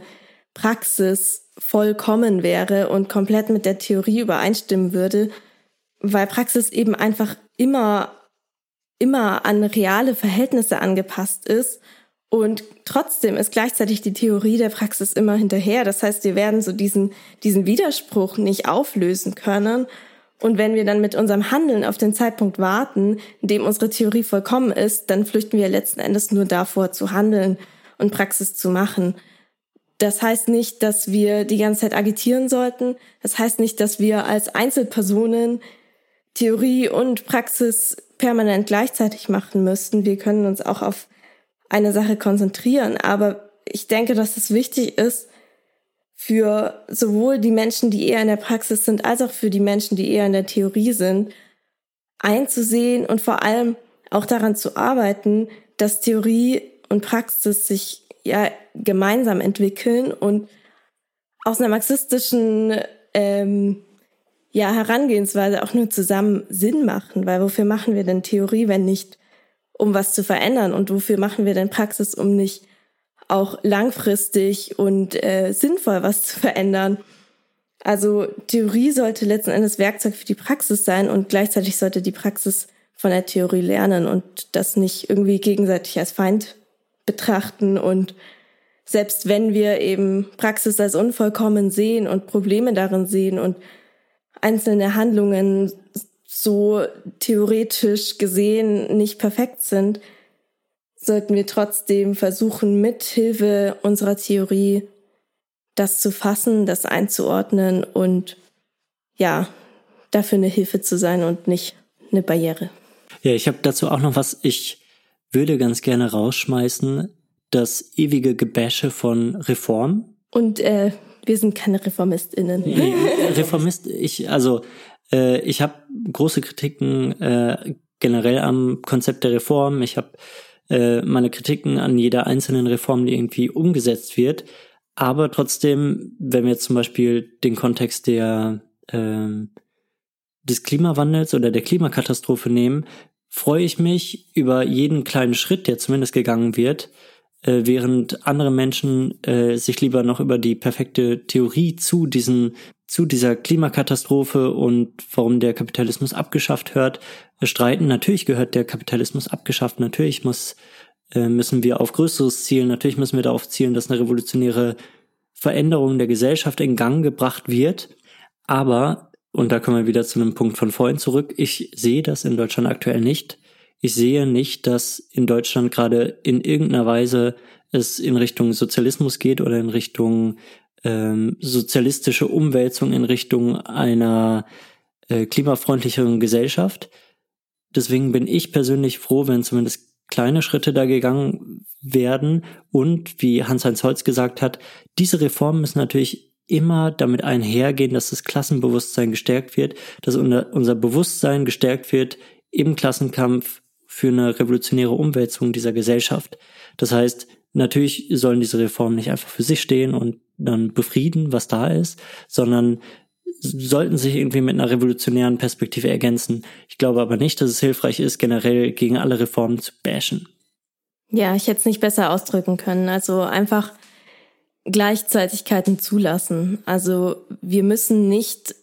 Praxis vollkommen wäre und komplett mit der Theorie übereinstimmen würde, weil Praxis eben einfach immer, immer an reale Verhältnisse angepasst ist und trotzdem ist gleichzeitig die Theorie der Praxis immer hinterher. Das heißt, wir werden so diesen, diesen Widerspruch nicht auflösen können. Und wenn wir dann mit unserem Handeln auf den Zeitpunkt warten, in dem unsere Theorie vollkommen ist, dann flüchten wir letzten Endes nur davor zu handeln und Praxis zu machen. Das heißt nicht, dass wir die ganze Zeit agitieren sollten. Das heißt nicht, dass wir als Einzelpersonen Theorie und Praxis permanent gleichzeitig machen müssten. Wir können uns auch auf eine Sache konzentrieren. Aber ich denke, dass es wichtig ist, für sowohl die Menschen, die eher in der Praxis sind, als auch für die Menschen, die eher in der Theorie sind, einzusehen und vor allem auch daran zu arbeiten, dass Theorie und Praxis sich ja gemeinsam entwickeln und aus einer marxistischen ähm, ja, Herangehensweise auch nur zusammen Sinn machen, weil wofür machen wir denn Theorie, wenn nicht um was zu verändern? Und wofür machen wir denn Praxis, um nicht auch langfristig und äh, sinnvoll was zu verändern. Also Theorie sollte letzten Endes Werkzeug für die Praxis sein und gleichzeitig sollte die Praxis von der Theorie lernen und das nicht irgendwie gegenseitig als Feind betrachten und selbst wenn wir eben Praxis als unvollkommen sehen und Probleme darin sehen und einzelne Handlungen so theoretisch gesehen nicht perfekt sind, sollten wir trotzdem versuchen, mit Hilfe unserer Theorie das zu fassen, das einzuordnen und ja, dafür eine Hilfe zu sein und nicht eine Barriere. Ja, ich habe dazu auch noch was. Ich würde ganz gerne rausschmeißen, das ewige Gebäsche von Reform. Und äh, wir sind keine ReformistInnen. Reformist, ich, also äh, ich habe große Kritiken äh, generell am Konzept der Reform. Ich habe äh, meine Kritiken an jeder einzelnen Reform, die irgendwie umgesetzt wird. Aber trotzdem, wenn wir jetzt zum Beispiel den Kontext der äh, des Klimawandels oder der Klimakatastrophe nehmen, freue ich mich über jeden kleinen Schritt, der zumindest gegangen wird, äh, während andere Menschen äh, sich lieber noch über die perfekte Theorie zu diesen zu dieser Klimakatastrophe und warum der Kapitalismus abgeschafft hört, äh, streiten. Natürlich gehört der Kapitalismus abgeschafft. Natürlich muss äh, müssen wir auf Größeres zielen. Natürlich müssen wir darauf zielen, dass eine revolutionäre Veränderung der Gesellschaft in Gang gebracht wird. Aber und da kommen wir wieder zu einem Punkt von vorhin zurück. Ich sehe das in Deutschland aktuell nicht ich sehe nicht, dass in Deutschland gerade in irgendeiner Weise es in Richtung Sozialismus geht oder in Richtung ähm, sozialistische Umwälzung, in Richtung einer äh, klimafreundlicheren Gesellschaft. Deswegen bin ich persönlich froh, wenn zumindest kleine Schritte da gegangen werden. Und wie Hans-Heinz Holz gesagt hat, diese Reformen müssen natürlich immer damit einhergehen, dass das Klassenbewusstsein gestärkt wird, dass unser Bewusstsein gestärkt wird im Klassenkampf, für eine revolutionäre Umwälzung dieser Gesellschaft. Das heißt, natürlich sollen diese Reformen nicht einfach für sich stehen und dann befrieden, was da ist, sondern sollten sich irgendwie mit einer revolutionären Perspektive ergänzen. Ich glaube aber nicht, dass es hilfreich ist, generell gegen alle Reformen zu bashen. Ja, ich hätte es nicht besser ausdrücken können. Also einfach Gleichzeitigkeiten zulassen. Also wir müssen nicht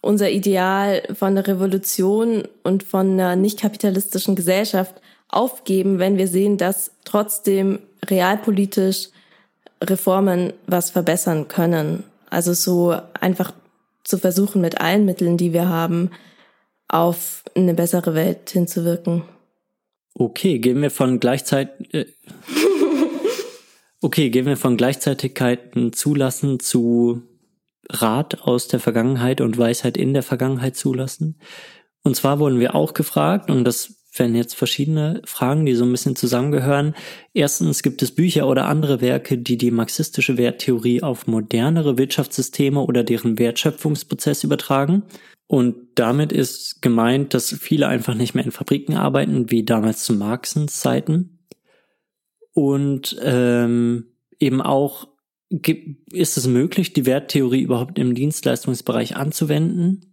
unser Ideal von der Revolution und von einer nicht kapitalistischen Gesellschaft aufgeben, wenn wir sehen, dass trotzdem realpolitisch Reformen was verbessern können. Also so einfach zu versuchen, mit allen Mitteln, die wir haben, auf eine bessere Welt hinzuwirken. Okay, gehen wir von gleichzeitig. Äh okay, gehen wir von Gleichzeitigkeiten zulassen zu Rat aus der Vergangenheit und Weisheit in der Vergangenheit zulassen. Und zwar wurden wir auch gefragt, und das werden jetzt verschiedene Fragen, die so ein bisschen zusammengehören. Erstens gibt es Bücher oder andere Werke, die die marxistische Werttheorie auf modernere Wirtschaftssysteme oder deren Wertschöpfungsprozess übertragen. Und damit ist gemeint, dass viele einfach nicht mehr in Fabriken arbeiten, wie damals zu Marxens Zeiten. Und ähm, eben auch ist es möglich, die Werttheorie überhaupt im Dienstleistungsbereich anzuwenden?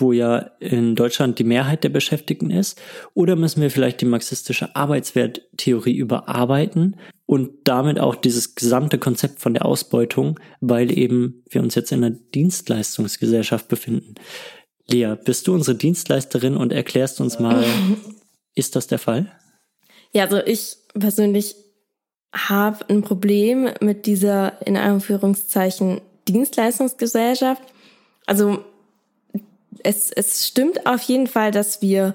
wo ja in Deutschland die Mehrheit der Beschäftigten ist? Oder müssen wir vielleicht die marxistische Arbeitswerttheorie überarbeiten und damit auch dieses gesamte Konzept von der Ausbeutung, weil eben wir uns jetzt in einer Dienstleistungsgesellschaft befinden? Lea, bist du unsere Dienstleisterin und erklärst uns mal, ist das der Fall? Ja, also ich persönlich habe ein Problem mit dieser in Anführungszeichen Dienstleistungsgesellschaft. Also es, es stimmt auf jeden Fall, dass wir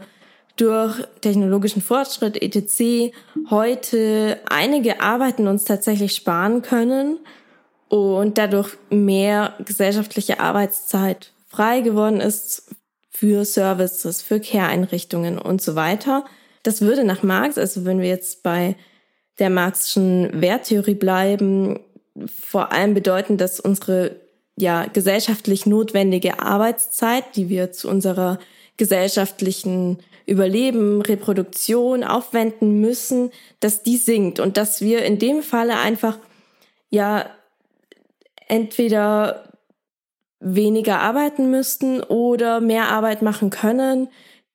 durch technologischen Fortschritt etc. heute einige Arbeiten uns tatsächlich sparen können und dadurch mehr gesellschaftliche Arbeitszeit frei geworden ist für Services, für Care-Einrichtungen und so weiter. Das würde nach Marx, also wenn wir jetzt bei der Marxischen Werttheorie bleiben, vor allem bedeuten, dass unsere ja gesellschaftlich notwendige Arbeitszeit, die wir zu unserer gesellschaftlichen Überleben, Reproduktion aufwenden müssen, dass die sinkt und dass wir in dem Falle einfach ja entweder weniger arbeiten müssten oder mehr Arbeit machen können,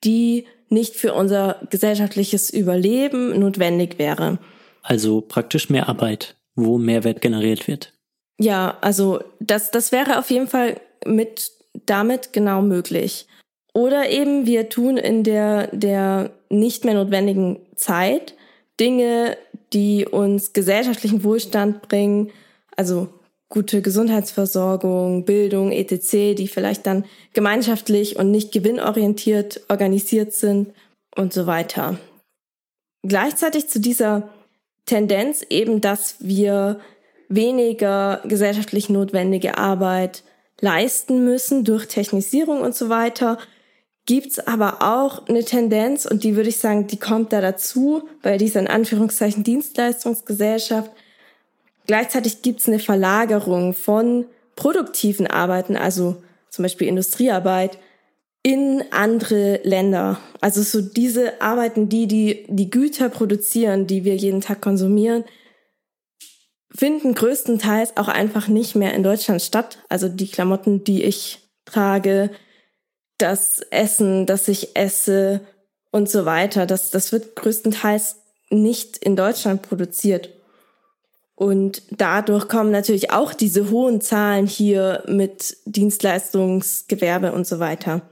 die nicht für unser gesellschaftliches Überleben notwendig wäre. Also praktisch mehr Arbeit, wo Mehrwert generiert wird. Ja, also das, das wäre auf jeden Fall mit damit genau möglich. Oder eben wir tun in der, der nicht mehr notwendigen Zeit Dinge, die uns gesellschaftlichen Wohlstand bringen, also gute Gesundheitsversorgung, Bildung, etc., die vielleicht dann gemeinschaftlich und nicht gewinnorientiert organisiert sind und so weiter. Gleichzeitig zu dieser Tendenz eben, dass wir weniger gesellschaftlich notwendige Arbeit leisten müssen durch Technisierung und so weiter, gibt's aber auch eine Tendenz, und die würde ich sagen, die kommt da dazu, bei dieser in Anführungszeichen Dienstleistungsgesellschaft. Gleichzeitig gibt's eine Verlagerung von produktiven Arbeiten, also zum Beispiel Industriearbeit, in andere Länder. Also so diese Arbeiten, die, die die Güter produzieren, die wir jeden Tag konsumieren, finden größtenteils auch einfach nicht mehr in Deutschland statt. Also die Klamotten, die ich trage, das Essen, das ich esse und so weiter, das, das wird größtenteils nicht in Deutschland produziert. Und dadurch kommen natürlich auch diese hohen Zahlen hier mit Dienstleistungsgewerbe und so weiter.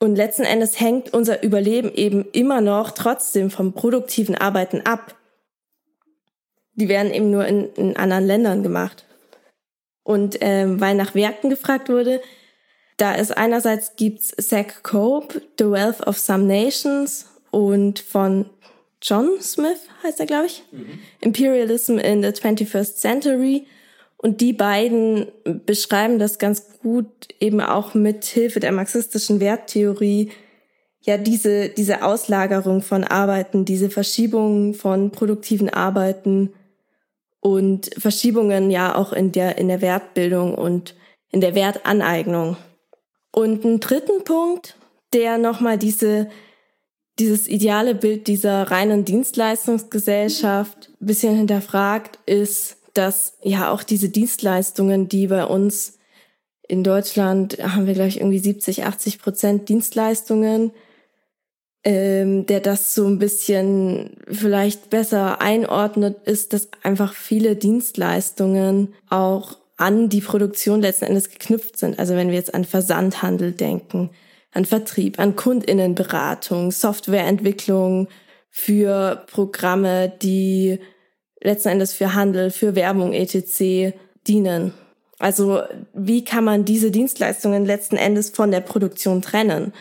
Und letzten Endes hängt unser Überleben eben immer noch trotzdem vom produktiven Arbeiten ab die werden eben nur in, in anderen Ländern gemacht. Und ähm, weil nach Werken gefragt wurde, da ist einerseits gibt's Zach Cope, The Wealth of Some Nations und von John Smith heißt er, glaube ich, mhm. Imperialism in the 21st Century. Und die beiden beschreiben das ganz gut eben auch mit Hilfe der marxistischen Werttheorie, ja, diese, diese Auslagerung von Arbeiten, diese Verschiebung von produktiven Arbeiten und Verschiebungen ja auch in der, in der Wertbildung und in der Wertaneignung. Und ein dritten Punkt, der nochmal diese, dieses ideale Bild dieser reinen Dienstleistungsgesellschaft bisschen hinterfragt, ist, dass ja auch diese Dienstleistungen, die bei uns in Deutschland haben wir gleich irgendwie 70, 80 Prozent Dienstleistungen, ähm, der das so ein bisschen vielleicht besser einordnet, ist, dass einfach viele Dienstleistungen auch an die Produktion letzten Endes geknüpft sind. Also wenn wir jetzt an Versandhandel denken, an Vertrieb, an Kundinnenberatung, Softwareentwicklung für Programme, die letzten Endes für Handel, für Werbung etc. dienen. Also wie kann man diese Dienstleistungen letzten Endes von der Produktion trennen?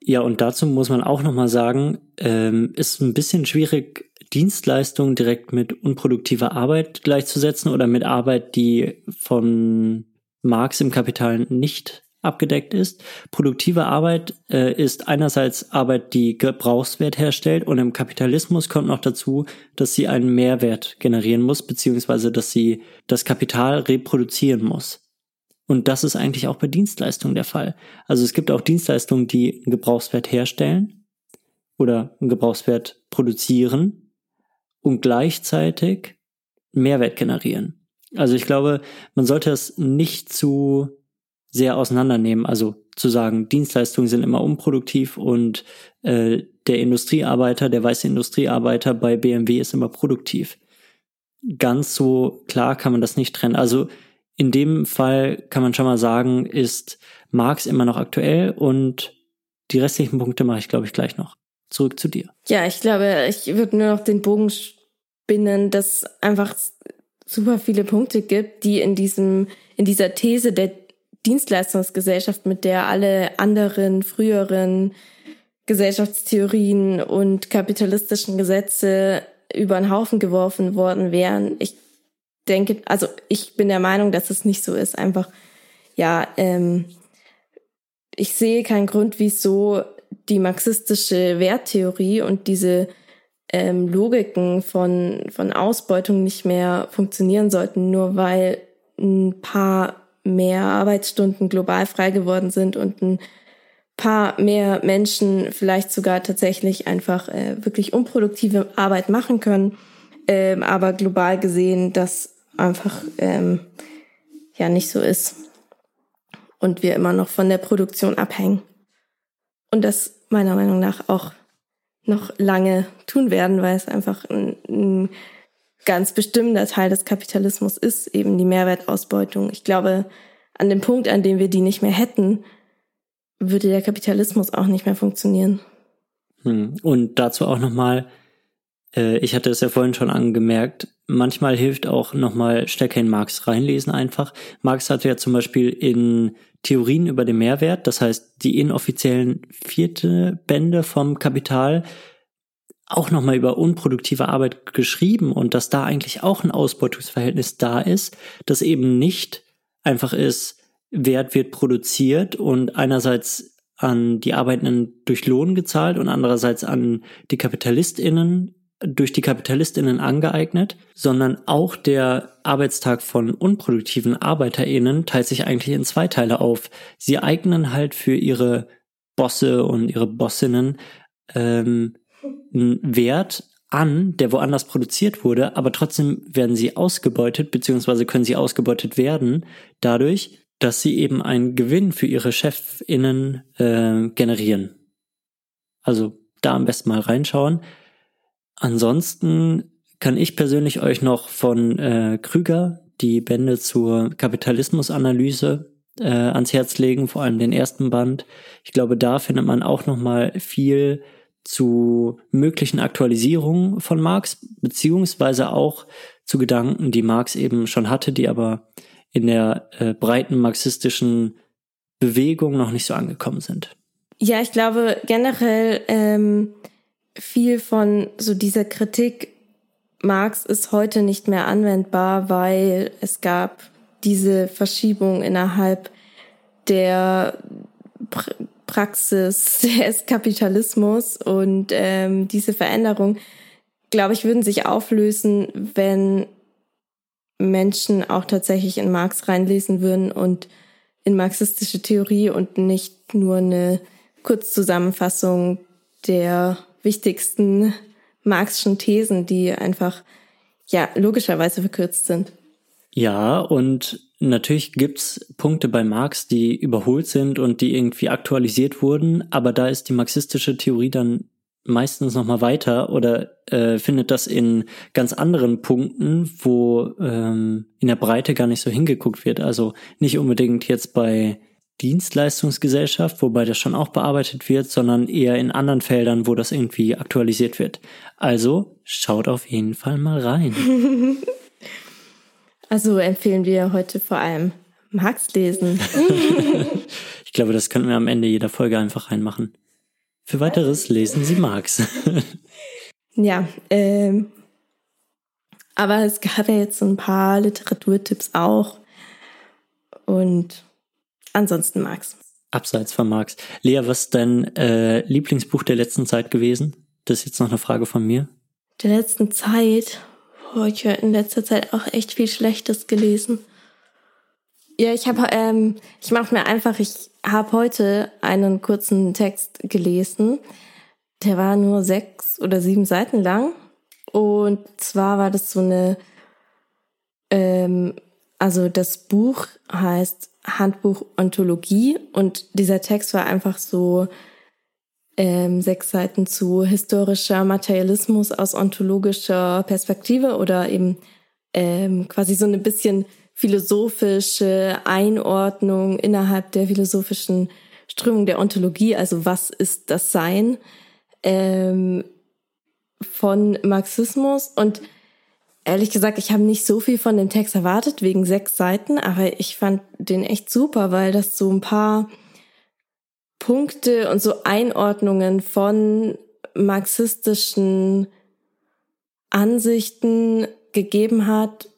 Ja, und dazu muss man auch nochmal sagen, ähm, ist ein bisschen schwierig, Dienstleistungen direkt mit unproduktiver Arbeit gleichzusetzen oder mit Arbeit, die von Marx im Kapital nicht abgedeckt ist. Produktive Arbeit äh, ist einerseits Arbeit, die Gebrauchswert herstellt und im Kapitalismus kommt noch dazu, dass sie einen Mehrwert generieren muss, beziehungsweise dass sie das Kapital reproduzieren muss. Und das ist eigentlich auch bei Dienstleistungen der Fall. Also es gibt auch Dienstleistungen, die einen Gebrauchswert herstellen oder einen Gebrauchswert produzieren und gleichzeitig Mehrwert generieren. Also ich glaube, man sollte es nicht zu sehr auseinandernehmen. Also zu sagen, Dienstleistungen sind immer unproduktiv und äh, der Industriearbeiter, der weiße Industriearbeiter bei BMW ist immer produktiv. Ganz so klar kann man das nicht trennen. Also in dem Fall kann man schon mal sagen, ist Marx immer noch aktuell und die restlichen Punkte mache ich, glaube ich, gleich noch. Zurück zu dir. Ja, ich glaube, ich würde nur noch den Bogen spinnen, dass einfach super viele Punkte gibt, die in diesem, in dieser These der Dienstleistungsgesellschaft, mit der alle anderen früheren Gesellschaftstheorien und kapitalistischen Gesetze über den Haufen geworfen worden wären. Ich denke, also ich bin der Meinung, dass es nicht so ist. Einfach, ja, ähm, ich sehe keinen Grund, wieso die marxistische Werttheorie und diese ähm, Logiken von, von Ausbeutung nicht mehr funktionieren sollten, nur weil ein paar mehr Arbeitsstunden global frei geworden sind und ein paar mehr Menschen vielleicht sogar tatsächlich einfach äh, wirklich unproduktive Arbeit machen können, ähm, aber global gesehen das einfach ähm, ja nicht so ist und wir immer noch von der Produktion abhängen. Und das meiner Meinung nach auch noch lange tun werden, weil es einfach ein, ein ganz bestimmender Teil des Kapitalismus ist, eben die Mehrwertausbeutung. Ich glaube, an dem Punkt, an dem wir die nicht mehr hätten, würde der Kapitalismus auch nicht mehr funktionieren. Hm. Und dazu auch nochmal, äh, ich hatte es ja vorhin schon angemerkt, manchmal hilft auch nochmal stärker in Marx reinlesen einfach. Marx hatte ja zum Beispiel in Theorien über den Mehrwert, das heißt die inoffiziellen vierte Bände vom Kapital, auch nochmal über unproduktive Arbeit geschrieben und dass da eigentlich auch ein Ausbeutungsverhältnis da ist, das eben nicht einfach ist, Wert wird produziert und einerseits an die Arbeitenden durch Lohn gezahlt und andererseits an die KapitalistInnen durch die KapitalistInnen angeeignet, sondern auch der Arbeitstag von unproduktiven ArbeiterInnen teilt sich eigentlich in zwei Teile auf. Sie eignen halt für ihre Bosse und ihre Bossinnen ähm, Wert an, der woanders produziert wurde, aber trotzdem werden sie ausgebeutet, beziehungsweise können sie ausgebeutet werden, dadurch, dass sie eben einen Gewinn für ihre ChefInnen äh, generieren. Also da am besten mal reinschauen. Ansonsten kann ich persönlich euch noch von äh, Krüger die Bände zur Kapitalismusanalyse äh, ans Herz legen, vor allem den ersten Band. Ich glaube, da findet man auch noch mal viel zu möglichen Aktualisierungen von Marx, beziehungsweise auch zu Gedanken, die Marx eben schon hatte, die aber in der äh, breiten marxistischen Bewegung noch nicht so angekommen sind. Ja, ich glaube generell ähm, viel von so dieser Kritik Marx ist heute nicht mehr anwendbar, weil es gab diese Verschiebung innerhalb der Praxis des Kapitalismus und ähm, diese Veränderung, glaube ich, würden sich auflösen, wenn Menschen auch tatsächlich in Marx reinlesen würden und in marxistische Theorie und nicht nur eine Kurzzusammenfassung der wichtigsten Marxischen Thesen, die einfach ja logischerweise verkürzt sind. Ja, und natürlich gibt's Punkte bei Marx, die überholt sind und die irgendwie aktualisiert wurden, aber da ist die marxistische Theorie dann meistens noch mal weiter oder äh, findet das in ganz anderen Punkten, wo ähm, in der Breite gar nicht so hingeguckt wird. Also nicht unbedingt jetzt bei Dienstleistungsgesellschaft, wobei das schon auch bearbeitet wird, sondern eher in anderen Feldern, wo das irgendwie aktualisiert wird. Also schaut auf jeden Fall mal rein. Also empfehlen wir heute vor allem Marx lesen. ich glaube, das könnten wir am Ende jeder Folge einfach reinmachen. Für weiteres lesen Sie Marx. ja, ähm, aber es gab ja jetzt ein paar Literaturtipps auch. Und ansonsten Marx. Abseits von Marx. Lea, was ist dein äh, Lieblingsbuch der letzten Zeit gewesen? Das ist jetzt noch eine Frage von mir. Der letzten Zeit? Boah, ich habe in letzter Zeit auch echt viel Schlechtes gelesen. Ja, ich habe, ähm, ich mache mir einfach, ich habe heute einen kurzen Text gelesen. Der war nur sechs oder sieben Seiten lang. Und zwar war das so eine, ähm, also das Buch heißt Handbuch Ontologie und dieser Text war einfach so ähm, sechs Seiten zu historischer Materialismus aus ontologischer Perspektive oder eben ähm, quasi so eine bisschen philosophische Einordnung innerhalb der philosophischen Strömung der Ontologie, also was ist das Sein ähm, von Marxismus. Und ehrlich gesagt, ich habe nicht so viel von dem Text erwartet, wegen sechs Seiten, aber ich fand den echt super, weil das so ein paar Punkte und so Einordnungen von marxistischen Ansichten gegeben hat,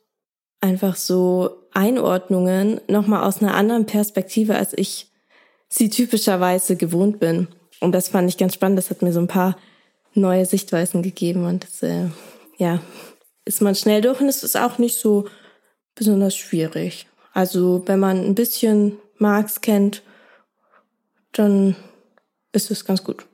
einfach so Einordnungen nochmal aus einer anderen Perspektive, als ich sie typischerweise gewohnt bin. Und das fand ich ganz spannend. Das hat mir so ein paar neue Sichtweisen gegeben und das, äh, ja, ist man schnell durch und es ist auch nicht so besonders schwierig. Also wenn man ein bisschen Marx kennt, dann ist es ganz gut.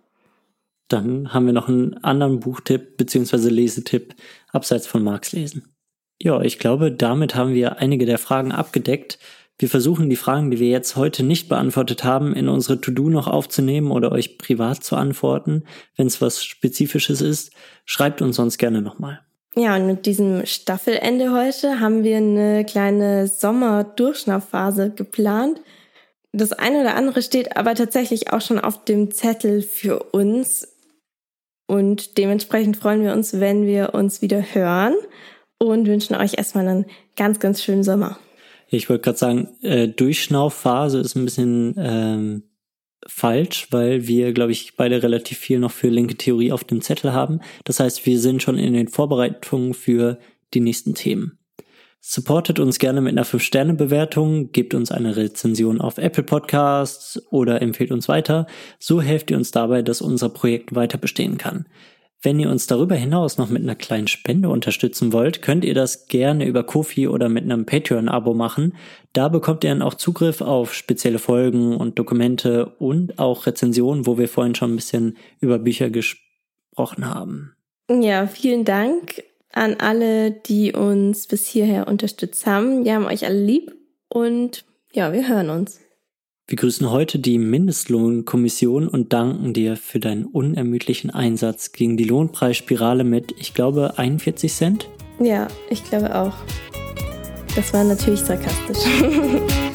Dann haben wir noch einen anderen Buchtipp bzw. Lesetipp abseits von Marx lesen. Ja, ich glaube, damit haben wir einige der Fragen abgedeckt. Wir versuchen die Fragen, die wir jetzt heute nicht beantwortet haben, in unsere To-Do noch aufzunehmen oder euch privat zu antworten. Wenn es was Spezifisches ist, schreibt uns sonst gerne nochmal. Ja, und mit diesem Staffelende heute haben wir eine kleine Sommerdurchschnaufphase geplant. Das eine oder andere steht aber tatsächlich auch schon auf dem Zettel für uns. Und dementsprechend freuen wir uns, wenn wir uns wieder hören und wünschen euch erstmal einen ganz, ganz schönen Sommer. Ich wollte gerade sagen, äh, Durchschnaufphase ist ein bisschen ähm, falsch, weil wir, glaube ich, beide relativ viel noch für linke Theorie auf dem Zettel haben. Das heißt, wir sind schon in den Vorbereitungen für die nächsten Themen. Supportet uns gerne mit einer 5-Sterne-Bewertung, gebt uns eine Rezension auf Apple Podcasts oder empfehlt uns weiter. So helft ihr uns dabei, dass unser Projekt weiter bestehen kann. Wenn ihr uns darüber hinaus noch mit einer kleinen Spende unterstützen wollt, könnt ihr das gerne über Kofi oder mit einem Patreon-Abo machen. Da bekommt ihr dann auch Zugriff auf spezielle Folgen und Dokumente und auch Rezensionen, wo wir vorhin schon ein bisschen über Bücher gesprochen haben. Ja, vielen Dank an alle, die uns bis hierher unterstützt haben. Wir haben euch alle lieb und ja, wir hören uns. Wir grüßen heute die Mindestlohnkommission und danken dir für deinen unermüdlichen Einsatz gegen die Lohnpreisspirale mit, ich glaube, 41 Cent. Ja, ich glaube auch. Das war natürlich sarkastisch.